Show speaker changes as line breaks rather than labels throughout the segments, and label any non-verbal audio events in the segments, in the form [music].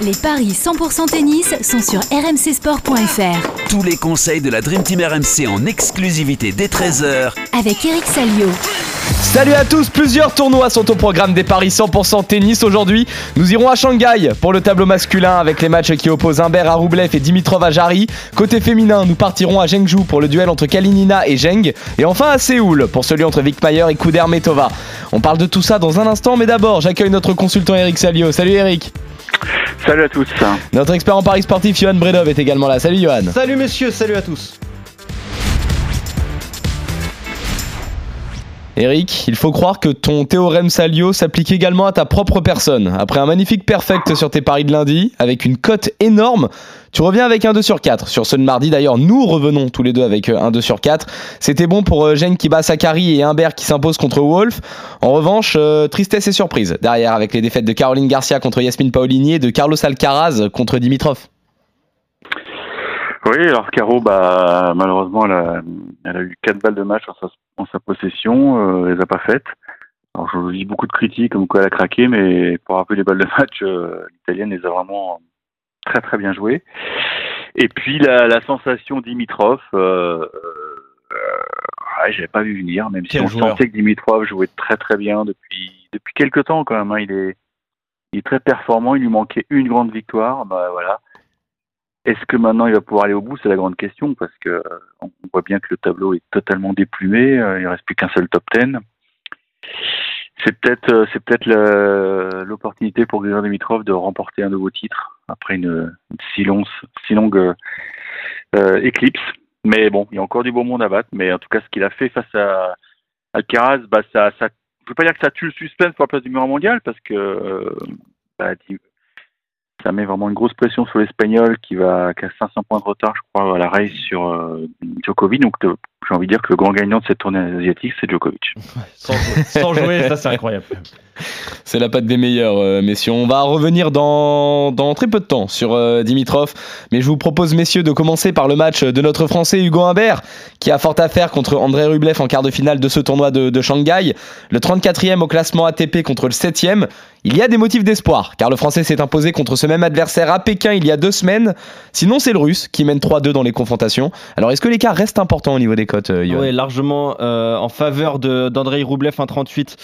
Les paris 100% tennis sont sur rmcsport.fr.
Tous les conseils de la Dream Team RMC en exclusivité dès 13h
Avec Eric Salio.
Salut à tous, plusieurs tournois sont au programme des paris 100% tennis aujourd'hui. Nous irons à Shanghai pour le tableau masculin avec les matchs qui opposent Humbert à Roublev et Dimitrov à Jarry. Côté féminin, nous partirons à Zhengzhou pour le duel entre Kalinina et Zheng. Et enfin à Séoul pour celui entre Vikmayer et Kudermetova. On parle de tout ça dans un instant, mais d'abord, j'accueille notre consultant Eric Salio. Salut Eric.
Salut à tous.
Notre expert en paris sportif, Johan Bredov, est également là. Salut Johan.
Salut messieurs, salut à tous.
Eric, il faut croire que ton théorème Salio s'applique également à ta propre personne. Après un magnifique perfect sur tes paris de lundi, avec une cote énorme, tu reviens avec un 2 sur 4. Sur ce mardi, d'ailleurs, nous revenons tous les deux avec euh, un 2 sur 4. C'était bon pour euh, Gênes qui bat Sakari et Humbert qui s'impose contre Wolf. En revanche, euh, tristesse et surprise derrière avec les défaites de Caroline Garcia contre Yasmine Paolini et de Carlos Alcaraz contre Dimitrov.
Oui, alors Caro, bah, malheureusement, elle a, eu 4 balles de match en sa possession, euh, elle les a pas faites. Alors je lis beaucoup de critiques comme quoi elle a craqué, mais pour rappeler les balles de match, euh, l'italienne les a vraiment très très bien jouées. Et puis la, la sensation Dimitrov, euh, euh, ouais, j'avais pas vu venir, même
Quel
si on
joueur.
sentait que Dimitrov jouait très très bien depuis depuis quelques temps quand même. hein. il est il est très performant, il lui manquait une grande victoire, bah voilà. Est-ce que maintenant il va pouvoir aller au bout? C'est la grande question parce que euh, on voit bien que le tableau est totalement déplumé. euh, Il reste plus qu'un seul top 10. C'est peut-être euh, l'opportunité pour Grigor Dimitrov de remporter un nouveau titre après une, si longue euh, éclipse. Mais bon, il y a encore du beau monde à battre. Mais en tout cas, ce qu'il a fait face à Alcaraz, bah je veux pas dire que ça tue le suspense pour la place du numéro mondial parce que bah, ça met vraiment une grosse pression sur l'Espagnol qui va qui a 500 points de retard, je crois, à la race sur euh, Djokovic. Donc euh, j'ai envie de dire que le grand gagnant de cette tournée asiatique, c'est Djokovic. [laughs]
Sans, sans jouer, ça c'est incroyable. [laughs]
C'est la patte des meilleurs, euh, messieurs. On va revenir dans, dans très peu de temps sur euh, Dimitrov. Mais je vous propose, messieurs, de commencer par le match de notre Français Hugo Humbert, qui a fort à faire contre André Rublev en quart de finale de ce tournoi de, Shanghai. Le 34e au classement ATP contre le 7e. Il y a des motifs d'espoir, car le Français s'est imposé contre ce même adversaire à Pékin il y a deux semaines. Sinon, c'est le Russe qui mène 3-2 dans les confrontations. Alors, est-ce que l'écart reste important au niveau des cotes, euh,
Oui, largement en faveur d'Andrei Roublev 1,38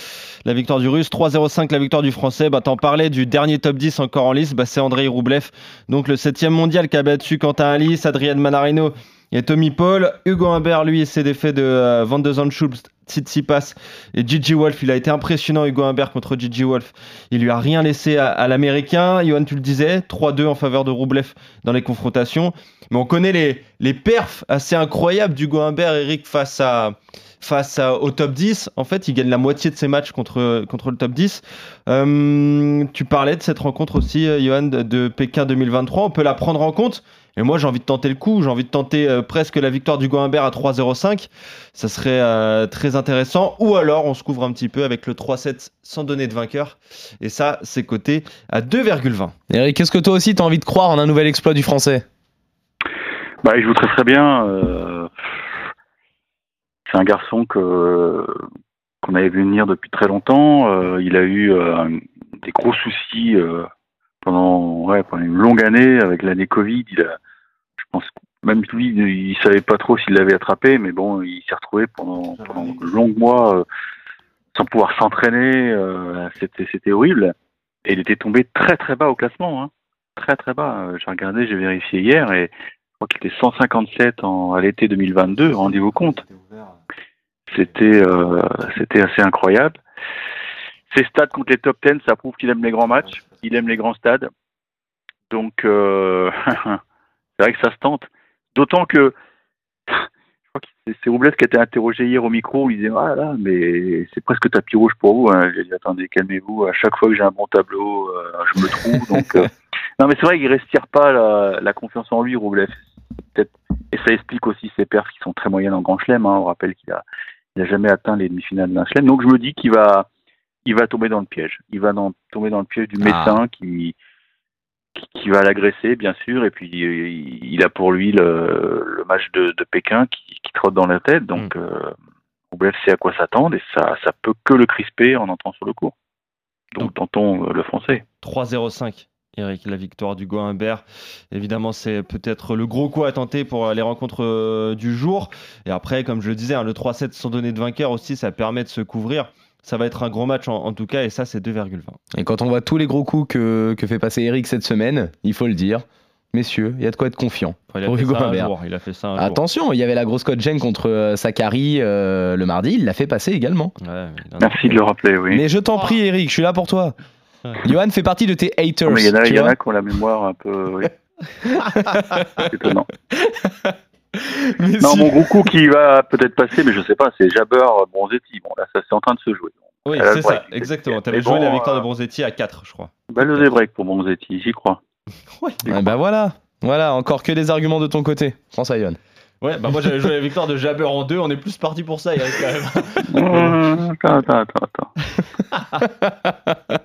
la victoire du russe, 3,05 la victoire du français. Bah, T'en parlais du dernier top 10 encore en lice, bah, c'est Andrei Roublev, donc le 7 mondial qui a battu Quentin Alice, Adrien Manarino et Tommy Paul. Hugo Humbert, lui, c'est défait de euh, Van de Zandschulp, Tsitsipas et Gigi Wolf. Il a été impressionnant, Hugo Humbert, contre Gigi Wolf. Il lui a rien laissé à, l'américain. Johan, tu le disais, 3-2 en faveur de Roublev dans les confrontations. Mais on connaît les, les perfs assez incroyables d'Hugo Humbert, Eric, face à, face à- au top 10. En fait, il gagne la moitié de ses matchs contre, contre le top 10. Euh, tu parlais de cette rencontre aussi, euh, Johan, de, Pékin 2023. On peut la prendre en compte. Et moi, j'ai envie de tenter le coup. J'ai envie de tenter euh, presque la victoire d'Hugo Humbert à 3,05. Ça serait euh, très intéressant. Ou alors, on se couvre un petit peu avec le 3-7 sans donner de vainqueur. Et ça, c'est coté à 2,20.
Eric, est-ce que toi aussi, tu as envie de croire en un nouvel exploit du Français?
Bah, il joue très très bien. euh, c'est un garçon que qu'on avait vu venir depuis très longtemps. Euh, il a eu euh, des gros soucis euh, pendant ouais pendant une longue année avec l'année Covid. Il a, je pense, même lui, il savait pas trop s'il l'avait attrapé, mais bon, il s'est retrouvé pendant pendant de longs mois euh, sans pouvoir s'entraîner. euh, c'était c'était horrible. Et il était tombé très très bas au classement, hein. très très bas. J'ai regardé, j'ai vérifié hier et je crois qu'il était 157 en, à l'été 2022, rendez-vous compte. C'était euh, c'était assez incroyable. Ses stats contre les top 10, ça prouve qu'il aime les grands matchs, il aime les grands stades. Donc, euh, [laughs] c'est vrai que ça se tente. D'autant que, je crois que c'est- Robles qui a été interrogé hier au micro, il disait Ah là, mais c'est presque tapis rouge pour vous. Hein. J'ai dit Attendez, calmez-vous, à chaque fois que j'ai un bon tableau, euh, je me trouve. Donc, [laughs] non, mais c'est vrai qu'il ne respire pas la, la confiance en lui. Peut-être- Et ça explique aussi ses perfs qui sont très moyennes en Grand Chelem. Hein. On rappelle qu'il a, il a jamais atteint les demi-finales d'un Chelem. Donc je me dis qu'il va, il va tomber dans le piège. Il va dans- tomber dans le piège du médecin qui, qui, qui va l'agresser, bien sûr. Et puis il, il a pour lui le, le match de, de Pékin qui, qui trotte dans la tête. Donc euh, Roublev sait à quoi s'attendre et ça, ça peut que le crisper en entrant sur le court. Donc, tentons euh, le français.
3-0-5. Eric, la victoire du Humbert. Évidemment, c'est peut-être le gros coup à tenter pour les rencontres euh, du jour. Et après, comme je le disais, hein, le 3-7 sans donner de vainqueur aussi, ça permet de se couvrir. Ça va être un gros match en, tout cas, et ça, c'est 2,20.
Et quand on voit tous les gros coups que, que fait passer Eric cette semaine, il faut le dire, messieurs, il y a de quoi être confiant.
il, a fait ça un jour, il a fait ça un
Attention, il y avait la grosse cote gêne contre euh, Sakari euh, le mardi, il l'a fait passer également.
Merci de le rappeler, oui.
Mais je t'en prie, Eric, je suis là pour toi. [laughs] Johan fait partie de tes haters.
il y en a, y en a qui ont la mémoire un peu. Oui. [laughs] étonnant. non, mon gros coup qui va peut-être passer, mais je sais pas, c'est Jabber Bronzetti. Bon, là, ça c'est en train de se jouer.
Oui, c'est ça, exactement. Tu avais joué la victoire de euh, Bronzetti à 4, je crois.
Bah, le break pour Bronzetti, j'y crois. [laughs]
ouais. bah voilà, voilà, encore que des arguments de ton côté, François Yon.
Ouais, bah moi j'avais joué la victoire de Jabber en 2, on est plus parti pour ça, Eric, quand même.
attends, attends, attends, attends.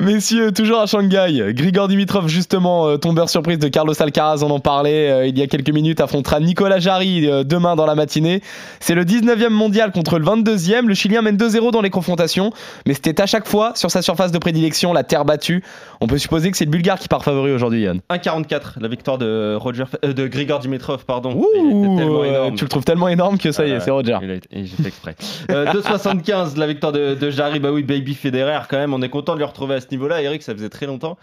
Messieurs, toujours à Shanghai, Grigor Dimitrov, justement, euh, tombeur surprise de Carlos Alcaraz, on en parlait euh, il y a quelques minutes, affrontera Nicolas Jarry euh, demain dans la matinée. C'est le 19e mondial contre le 22e. Le Chilien mène 2-0 dans les confrontations, mais c'était à chaque fois sur sa surface de prédilection, la terre battue. On peut supposer que c'est le Bulgare qui part favori aujourd'hui, Yann.
1-44, la victoire de, Roger, de Grigor Dimitrov, pardon.
tu le trouves tellement énorme que ça y est, c'est Roger.
J'ai fait exprès. 2-75, la victoire de, de Jarry, bah oui, Baby Federer, quand même, on est content de le retrouver à ce niveau-là. Eric, ça faisait très longtemps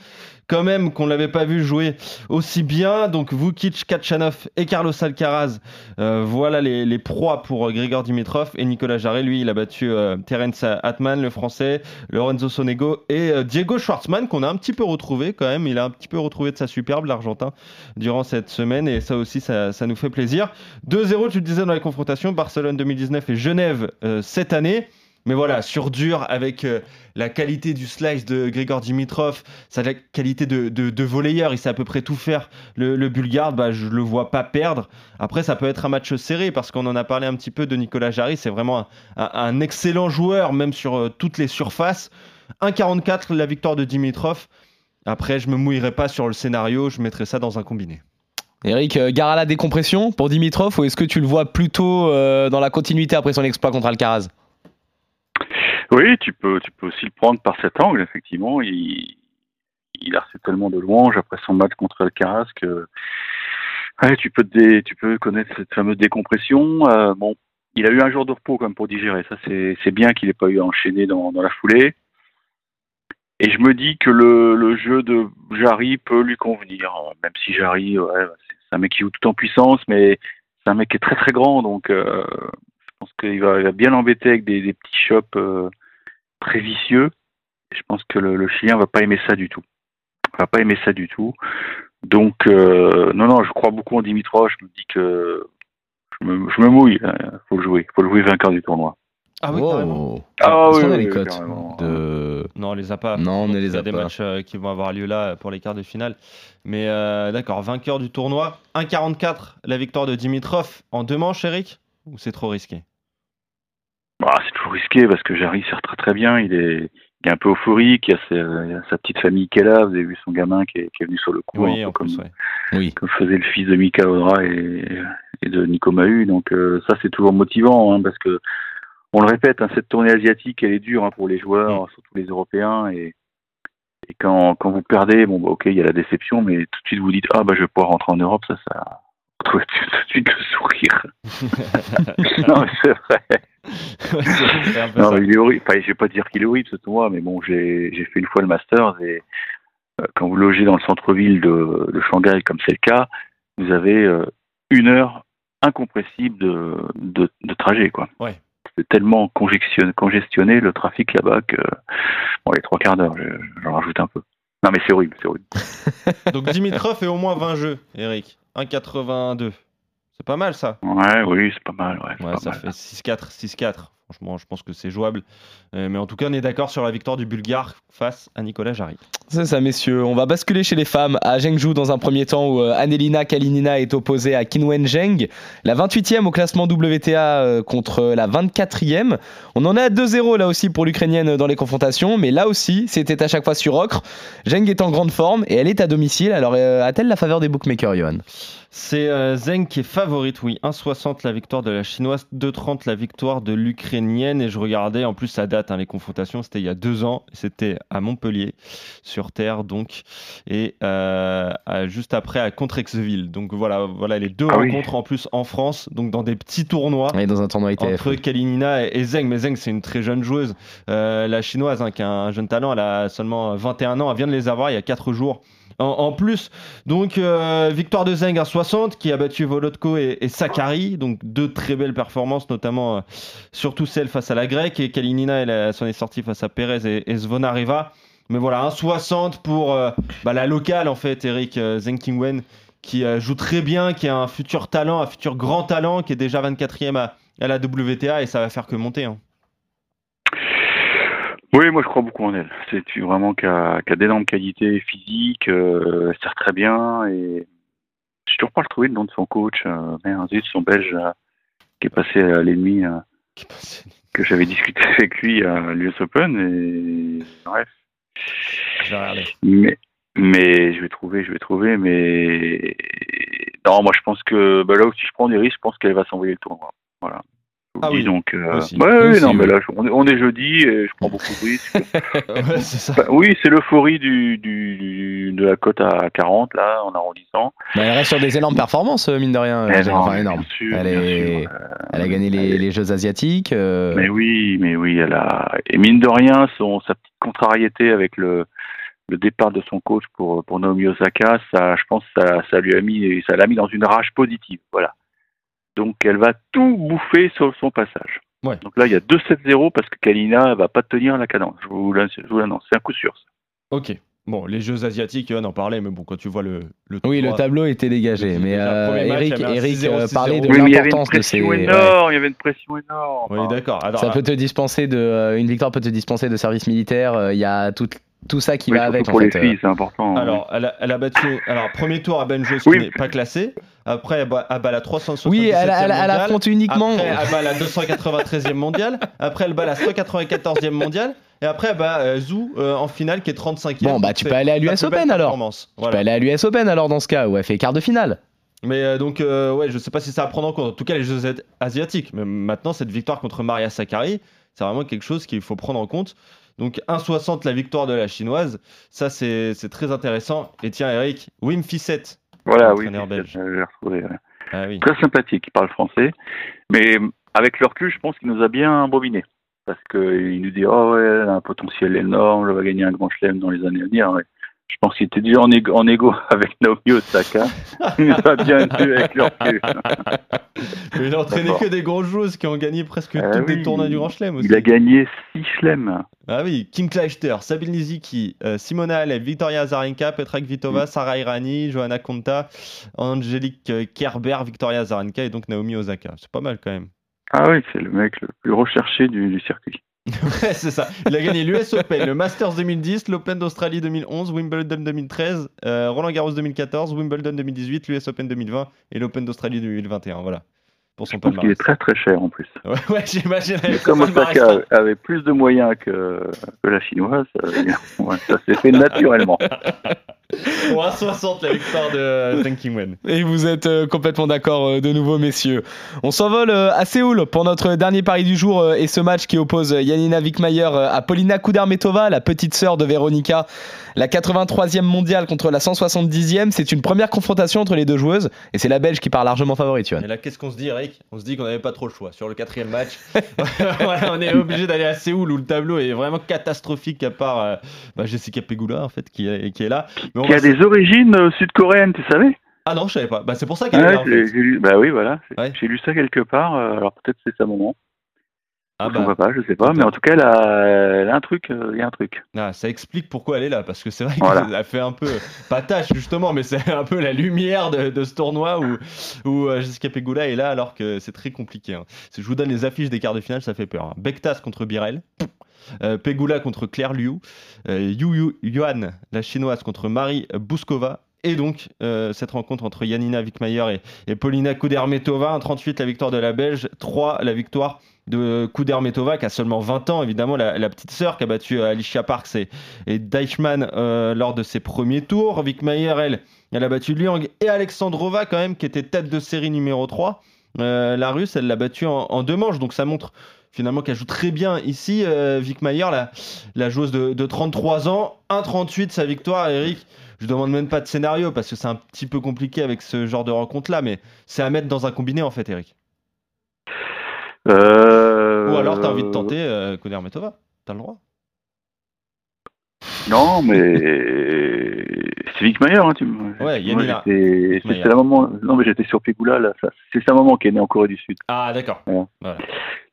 quand même qu'on l'avait pas vu jouer aussi bien. Donc Vukic, Kachanov et Carlos Alcaraz, euh, voilà les, proies pour euh, Grigor Dimitrov. Et Nicolas Jarret, lui, il a battu euh, Terence Atman, le français, Lorenzo Sonego et Diego Schwartzmann, qu'on a un petit peu retrouvé quand même. Il a un petit peu retrouvé de sa superbe, l'Argentin, durant cette semaine. Et ça aussi, ça, ça nous fait plaisir. 2-0, tu le disais dans les confrontations, Barcelone 2019 et Genève cette année. Mais voilà, sur dur, avec euh, la qualité du slice de Grigor Dimitrov, sa qualité de, de, volleyeur, il sait à peu près tout faire. Le, Bulgare, bah, je le vois pas perdre. Après, ça peut être un match serré, parce qu'on en a parlé un petit peu de Nicolas Jarry. C'est vraiment un, excellent joueur, même sur euh, toutes les surfaces. 1,44 la victoire de Dimitrov. Après, je me mouillerai pas sur le scénario, je mettrai ça dans un combiné.
Eric, euh, gare à la décompression pour Dimitrov, ou est-ce que tu le vois plutôt dans la continuité après son exploit contre Alcaraz?
Oui, tu peux, tu peux aussi le prendre par cet angle, effectivement. Il, il a reçu tellement de louanges après son match contre Alcaraz que ouais, tu, peux tu peux connaître cette fameuse décompression. Euh, bon, il a eu un jour de repos comme pour digérer. Ça, c'est bien qu'il n'ait pas eu à enchaîner dans, dans, la foulée. Et je me dis que le, le jeu de Jarry peut lui convenir, même si Jarry, ouais, c'est un mec qui joue tout en puissance, mais c'est un mec qui est très très grand, donc euh, je pense qu'il va, va, bien l'embêter avec des, des petits chops euh, très vicieux. je pense que le, le, Chilien va pas aimer ça du tout. Va pas aimer ça du tout. Donc euh, non non, je crois beaucoup en Dimitrov. Je me dis que je me, je me mouille. Il hein. faut le jouer. Faut le jouer vainqueur du tournoi.
Ah oui, carrément.
Ah, oui,
oui, les cotes de...
Non, on les a pas.
Non, on ne les a,
a des matchs euh, qui vont avoir lieu là pour les quarts de finale. Mais euh, d'accord, vainqueur du tournoi. 1,44 la victoire de Dimitrov en deux manches, Eric? Ou c'est trop risqué?
Bah, c'est toujours risqué parce que Jarry sert très très bien. Il est, il est un peu euphorique. Il y, a sa, petite famille qui est là. Vous avez vu son gamin qui est, qui est venu sur le coup.
Oui, comme,
oui. comme faisait le fils de Mika Odra et, et de Nico Mahu. Donc euh, ça, c'est toujours motivant hein, parce que on le répète, hein, cette tournée asiatique, elle est dure hein, pour les joueurs, mm. surtout les Européens. Et, et quand, quand vous perdez, bon, bah, ok, il y a la déception, mais tout de suite vous dites ah bah je vais pouvoir rentrer en Europe. Ça, ça retrouve tout de suite le sourire. [laughs] non, mais c'est vrai non, il est horrible. Enfin, je vais pas dire qu'il est horrible ce tournoi, mais bon, j'ai fait une fois le Masters et euh, quand vous logez dans le centre-ville de, de, Shanghai, comme c'est le cas, vous avez euh, une heure incompressible de, de, de trajet, quoi.
Ouais.
C'est tellement congestionné, congestionné le trafic là-bas que bon, les trois quarts d'heure, j'en rajoute un peu. Non, mais c'est horrible, c'est horrible. [laughs]
Donc Dimitrov fait au moins 20 jeux, Eric. 1,82. C'est pas mal ça.
Ouais, oui, c'est pas mal. Ouais,
ouais ça fait 6-4, 6-4. Franchement, je pense que c'est jouable. Euh, mais en tout cas, on est d'accord sur la victoire du Bulgare face à Nicolas Jarry.
C'est ça, messieurs. On va basculer chez les femmes à Zhengzhou dans un premier temps où euh, Annelina Kalinina est opposée à Qinwen Zheng, la 28e au classement WTA euh, contre la 24e. On en est à 2-0 là aussi pour l'Ukrainienne dans les confrontations, mais là aussi, c'était à chaque fois sur ocre. Zheng est en grande forme et elle est à domicile. Alors, euh, a-t-elle la faveur des bookmakers, Johan?
C'est euh, Zeng qui est favorite, oui. 1,60 la victoire de la chinoise, 2,30 la victoire de l'ukrainienne. Et je regardais, en plus, ça date, hein, les confrontations, c'était il y a deux ans. C'était à Montpellier, sur Terre, donc. Et euh, à- juste après, à Contrexeville. Donc voilà, voilà les deux
Ah oui.
rencontres en plus en France, donc dans des petits tournois.
Est dans un tournoi ITF.
Entre Kalinina et et Zeng, mais Zeng c'est une très jeune joueuse, Euh, la chinoise hein, qui a un jeune talent, elle a seulement 21 ans, elle vient de les avoir il y a 4 jours. En, plus, donc euh, victoire de Zeng à 60 qui a battu Volodko et, Sakari, donc deux très belles performances, notamment euh, surtout celle face à la grecque et Kalinina elle, s'en est sortie face à Perez et, et. Mais voilà, 1,60 pour euh, bah, la locale en fait, Eric Zeng Qingwen qui joue très bien, qui a un futur talent, un futur grand talent, qui est déjà 24e à, à la WTA et ça va faire que monter. hein.
Oui, moi je crois beaucoup en elle. C'est vraiment qui a, qui a d'énormes qualités physiques, euh, elle sert très bien et je toujours pas retrouvé le nom de son coach, euh, merde, zut, son belge euh, qui est passé à l'ennemi, euh, que j'avais discuté [laughs] avec lui à l'US Open et bref. Mais, mais je vais trouver, je vais trouver, mais non, moi je pense que bah là aussi je prends des risques, je pense qu'elle va s'envoyer le tournoi. Voilà.
Ah oui,
donc, euh,
aussi.
non, mais là on est, on est jeudi et je prends beaucoup de risques. [laughs]
Ouais, ça.
Enfin, oui, c'est l'euphorie du, du, du- de la cote à 40 là en arrondissant.
Bah, elle reste sur des énormes performances, euh, mine de rien. Euh, enfin, énorme.
sûr,
Elle, est-
euh,
elle a gagné les, les Jeux asiatiques. euh,
Mais oui, mais oui, elle a et mine de rien, son sa petite contrariété avec le le départ de son coach pour pour Naomi Osaka, ça, je pense, ça ça lui a mis ça l'a mis dans une rage positive, voilà. Donc elle va tout bouffer sur son passage.
Ouais.
Donc là, il y a 2-7-0 parce que Kalina elle va pas tenir la cadence. Je vous l'annonce, c'est un coup sûr. ça.
Ok. Bon, les Jeux asiatiques, on en parlait, mais bon, quand tu vois le, le
Oui, le tableau était dégagé. Mais euh,
premier match,
Eric,
il y avait un
Eric
6-0,
euh, parlait de
Oui, mais il y avait une
l'importance de ces.
énorme, il y avait une pression énorme.
Oui, d'accord. Alors,
Ça peut te dispenser de. euh, Une victoire peut te dispenser de service militaire. Il y a tout, tout ça qui
Oui,
va avec.
pour
en
les
fait,
filles, c'est important.
Alors, elle a, elle a battu. Alors, premier tour à Benjos
Oui.
qui n'est pas classé. Après, elle bat, elle bat la 377e
Oui, elle, elle, elle
mondiale.
affronte uniquement.
Après, elle bat la 293e mondiale. Après, elle bat la 194e mondiale. Et après, elle bat euh, Zhou euh, en finale qui est 35e.
Bon, bah, tu peux aller à l'US Open alors. Tu peux aller à l'US Open alors dans ce cas où elle fait quart de finale.
Mais euh, donc, euh, ouais, je sais pas si ça à prendre en compte. En tout cas, les Jeux asi- asiatiques. Mais maintenant, cette victoire contre Maria Sakkari, c'est vraiment quelque chose qu'il faut prendre en compte. Donc, 1,60 la victoire de la chinoise. Ça, c'est c'est très intéressant. Et tiens, Eric, Wim Fissette.
Voilà, oui,
belge.
retrouvé. ouais.
Ah oui.
Très sympathique, il parle français. Mais avec le recul, je pense qu'il nous a bien bobiné. Parce qu'il nous dit, oh ouais, elle a un potentiel énorme, elle va gagner un grand chelem dans les années à venir. Ouais. Je pense qu'il était déjà en égo, en égo [laughs] avec Naomi Osaka. il nous a bien vu avec le recul. [laughs]
Mais il a entraîné que des grosses joueuses qui ont gagné presque
Ah
tous les
oui.
tournois du Grand Chelem aussi.
Il a gagné 6 chelems.
Ah oui, Kim Kleister, Sabine Lisicki, euh, Simona Halep, Victoria Azarenka, Petra
Mm.
Kvitova, Sarah Irani, Johanna Konta, Angélique euh, Kerber, Victoria Azarenka et donc Naomi Osaka. C'est pas mal quand même.
Ah oui, c'est le mec le plus recherché du, du circuit. [laughs]
Ouais, c'est ça. Il a gagné l'US Open, le Masters 2010, l'Open d'Australie 2011, Wimbledon 2013, euh, Roland Garros 2014, Wimbledon 2018, l'US Open 2020 et l'Open d'Australie 2021. Voilà. Pour son
Je pense qu'il est très très cher en plus. [laughs]
Ouais, ouais, j'imagine.
Comme. Osaka avait plus de moyens que, que la chinoise, euh, [laughs] ça s'est fait naturellement.
Pour 1,60 la victoire de Zheng Qingwen.
Et vous êtes euh, complètement d'accord euh, de nouveau, messieurs. On s'envole euh, à Séoul pour notre dernier pari du jour euh, et ce match qui oppose euh, Yanina Wickmayer euh, à Polina Kudermetova, la petite sœur de Veronika, la 83e mondiale contre la 170e. C'est une première confrontation entre les deux joueuses et c'est la Belge qui part largement favorite, Yoann.
Et là, qu'est-ce qu'on se dit, Eric? On se dit qu'on n'avait pas trop le choix. Sur le quatrième match, [laughs] Voilà, on est obligé d'aller à Séoul où le tableau est vraiment catastrophique, à part euh, bah, Jessica Pegula, en fait, qui est, qui est là. Mais on
Qui a des origines euh, sud-coréennes, tu savais?
Ah non, je savais pas. Bah, c'est pour ça qu'elle est
Ouais,
là, en
j'ai
fait.
j'ai lu, bah oui, voilà.
Ouais.
J'ai lu ça quelque part. euh, alors peut-être c'est sa maman.
Ah
Pourquoi
bah,
pas, je sais pas. Mais en tout cas, elle a, elle a un truc. euh, Il y a un truc.
ah, ça explique pourquoi elle est là, parce que c'est vrai
Voilà.
qu'elle a fait un peu, pas tâche justement, mais c'est un peu la lumière de, de ce tournoi où, où euh, Jessica Pegula est là alors que c'est très compliqué. hein. Si je vous donne les affiches des quarts de finale, ça fait peur. hein. Bektas contre Birel, euh, Pegula contre Claire Liu, euh, Yu Yu- Yuan, la chinoise, contre Marie Bouskova. Et donc, euh, cette rencontre entre Yanina Wickmayer et, et Paulina Kudermetova, un 38 la victoire de la Belge, 3 la victoire de Kudermetova qui a seulement 20 ans, évidemment, la, petite sœur qui a battu euh, Alicia Parks et, et Deichmann euh, lors de ses premiers tours. Wickmayer, elle, elle a battu Liang et Alexandrova quand même, qui était tête de série numéro 3. Euh, la russe, elle l'a battue en, deux manches, donc ça montre finalement qu'elle joue très bien ici. Euh, Wickmayer, la, joueuse de, de 33 ans, 1,38 sa victoire, Eric. Je demande même pas de scénario parce que c'est un petit peu compliqué avec ce genre de rencontre-là, mais c'est à mettre dans un combiné en fait, Eric.
Euh,
Ou alors t'as envie de tenter euh, Kudermetova, t'as le droit.
Non, mais [laughs] c'est Vic Mayer, hein, tu me.
Ouais, Yanina.
C'est la maman. Non, mais j'étais sur Pegula là. C'est sa maman qui est née en Corée du Sud.
Ah d'accord.
Ouais.
Voilà.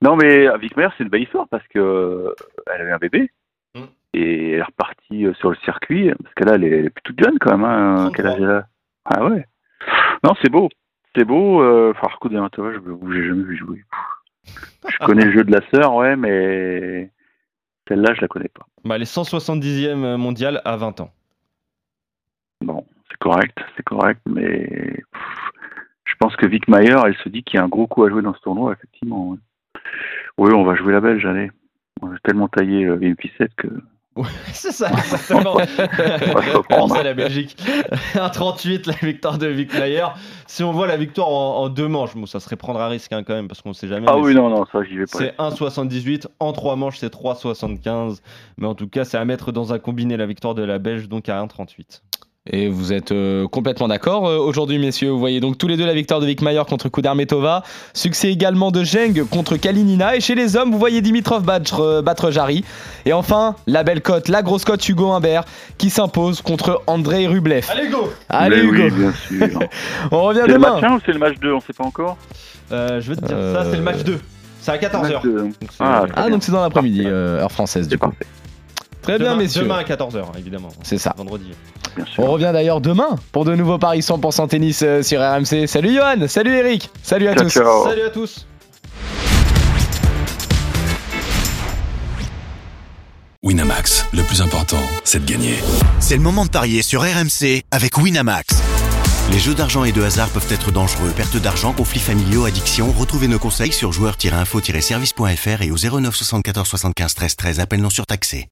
Non, mais euh, Vic Mayer, c'est une belle histoire parce que euh, elle avait un bébé
Mm.
et elle est repartie sur le circuit parce que là, elle est, toute jeune quand même. Hein,
33.
quel âge elle a Ah ouais. Non, c'est beau. C'est beau. Euh, enfin, coup je j'ai jamais vu jouer. Je connais le jeu de la sœur, ouais, mais celle-là, je la connais pas.
Bah, elle est 170e mondiale à 20 ans.
Bon, c'est correct, c'est correct, mais pff, je pense que Vic Mayer, elle se dit qu'il y a un gros coup à jouer dans ce tournoi, effectivement. Oui, on va jouer la Belge, allez. On a tellement taillé euh, une ficette que.
Ouais, [laughs] c'est ça, exactement. Alors,
reprendre.
c'est la Belgique. [laughs] 1,38 la victoire de Vic Mayer. Si on voit la victoire en, en deux manches, bon, ça serait prendre un risque hein, quand même parce qu'on sait jamais.
Ah oui, non, non, ça, j'y vais pas.
C'est 1,78. En trois manches, c'est 3,75. Mais en tout cas, c'est à mettre dans un combiné la victoire de la Belge, donc à 1,38.
Et vous êtes euh, complètement d'accord euh, aujourd'hui, messieurs. Vous voyez donc tous les deux la victoire de Vikmayer contre Kudermetova. Succès également de Zheng contre Kalinina. Et chez les hommes, vous voyez Dimitrov battre, euh, battre Jarry. Et enfin, la belle cote, la grosse cote Hugo Humbert qui s'impose contre Andrei Rublev.
Allez, go
Allez, Hugo.
oui, bien sûr. [laughs]
On revient
c'est le
demain.
match 1 ou c'est le match 2 On sait pas encore
Euh, Je vais te dire
Euh,
ça, c'est le match 2. C'est à 14h.
Match 2.
Donc, c'est-
Ah,
Ah, donc c'est dans l'après-midi, euh, heure française, du coup.
parfait,
Très bien,
demain,
messieurs.
Demain à 14h, évidemment.
C'est ça.
Vendredi.
bien sûr.
On revient d'ailleurs demain pour de nouveaux paris 100% tennis euh, sur RMC. Salut Johan, salut Eric, salut à
Ciao,
tous.
ciao.
Salut à tous
Winamax, le plus important, c'est de gagner.
C'est le moment de parier sur RMC avec Winamax. Les jeux d'argent et de hasard peuvent être dangereux. Perte d'argent, conflits familiaux, addiction. Retrouvez nos conseils sur joueurs-info-service.fr et au 09 74 75 13 13. Appel non surtaxé.